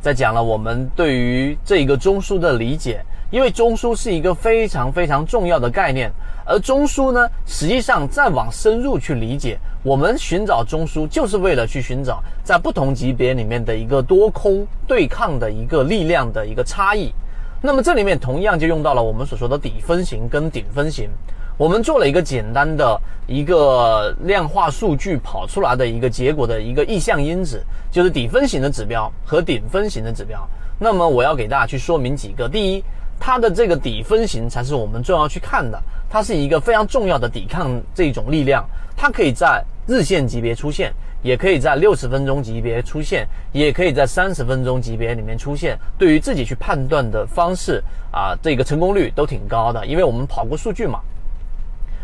在讲了我们对于这一个中枢的理解，因为中枢是一个非常非常重要的概念，而中枢呢，实际上再往深入去理解，我们寻找中枢就是为了去寻找在不同级别里面的一个多空对抗的一个力量的一个差异。那么这里面同样就用到了我们所说的底分型跟顶分型。我们做了一个简单的一个量化数据跑出来的一个结果的一个意向因子，就是底分型的指标和顶分型的指标。那么我要给大家去说明几个：第一，它的这个底分型才是我们重要去看的，它是一个非常重要的抵抗这种力量，它可以在日线级别出现，也可以在六十分钟级别出现，也可以在三十分钟级别里面出现。对于自己去判断的方式啊，这个成功率都挺高的，因为我们跑过数据嘛。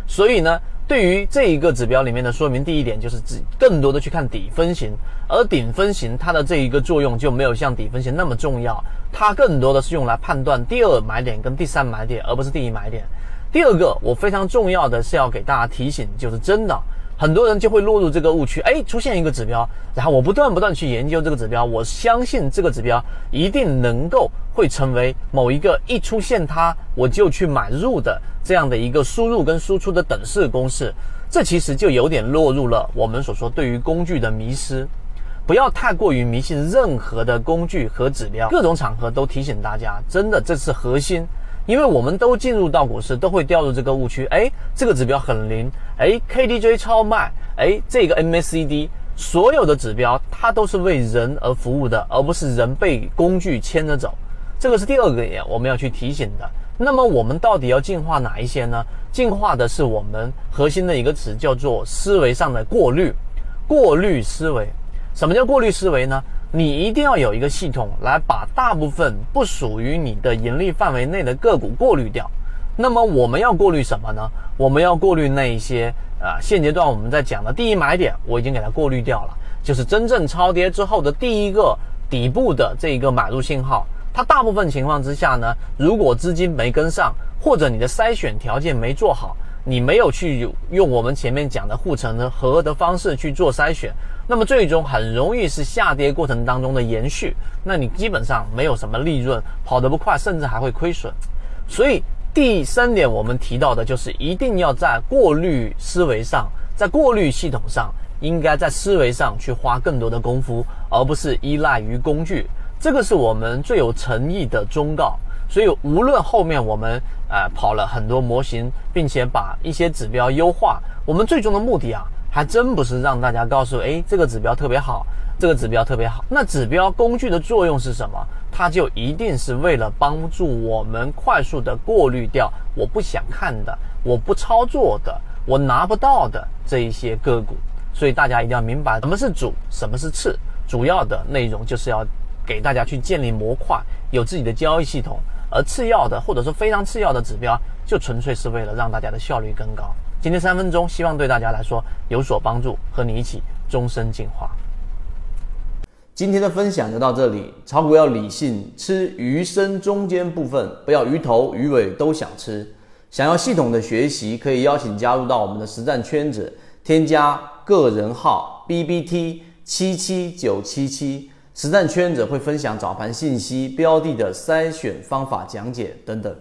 所以呢，对于这一个指标里面的说明，第一点就是指更多的去看底分型，而顶分型它的这一个作用就没有像底分型那么重要，它更多的是用来判断第二买点跟第三买点，而不是第一买点。第二个，我非常重要的是要给大家提醒，就是真的。很多人就会落入这个误区，哎，出现一个指标，然后我不断不断去研究这个指标，我相信这个指标一定能够会成为某一个一出现它我就去买入的这样的一个输入跟输出的等式公式，这其实就有点落入了我们所说对于工具的迷失，不要太过于迷信任何的工具和指标，各种场合都提醒大家，真的这是核心。因为我们都进入到股市，都会掉入这个误区。哎，这个指标很灵，哎，KDJ 超卖，哎，这个 MACD，所有的指标它都是为人而服务的，而不是人被工具牵着走。这个是第二个点，我们要去提醒的。那么我们到底要进化哪一些呢？进化的是我们核心的一个词，叫做思维上的过滤，过滤思维。什么叫过滤思维呢？你一定要有一个系统来把大部分不属于你的盈利范围内的个股过滤掉。那么我们要过滤什么呢？我们要过滤那一些啊，现阶段我们在讲的第一买点，我已经给它过滤掉了，就是真正超跌之后的第一个底部的这一个买入信号。它大部分情况之下呢，如果资金没跟上，或者你的筛选条件没做好。你没有去用我们前面讲的护城河的方式去做筛选，那么最终很容易是下跌过程当中的延续，那你基本上没有什么利润，跑得不快，甚至还会亏损。所以第三点我们提到的就是一定要在过滤思维上，在过滤系统上，应该在思维上去花更多的功夫，而不是依赖于工具。这个是我们最有诚意的忠告。所以，无论后面我们呃跑了很多模型，并且把一些指标优化，我们最终的目的啊，还真不是让大家告诉哎这个指标特别好，这个指标特别好。那指标工具的作用是什么？它就一定是为了帮助我们快速的过滤掉我不想看的、我不操作的、我拿不到的这一些个股。所以大家一定要明白什么是主，什么是次。主要的内容就是要给大家去建立模块，有自己的交易系统。而次要的，或者说非常次要的指标，就纯粹是为了让大家的效率更高。今天三分钟，希望对大家来说有所帮助，和你一起终身进化。今天的分享就到这里，炒股要理性，吃鱼身中间部分，不要鱼头鱼尾都想吃。想要系统的学习，可以邀请加入到我们的实战圈子，添加个人号 B B T 七七九七七。实战圈子会分享早盘信息、标的的筛选方法讲解等等。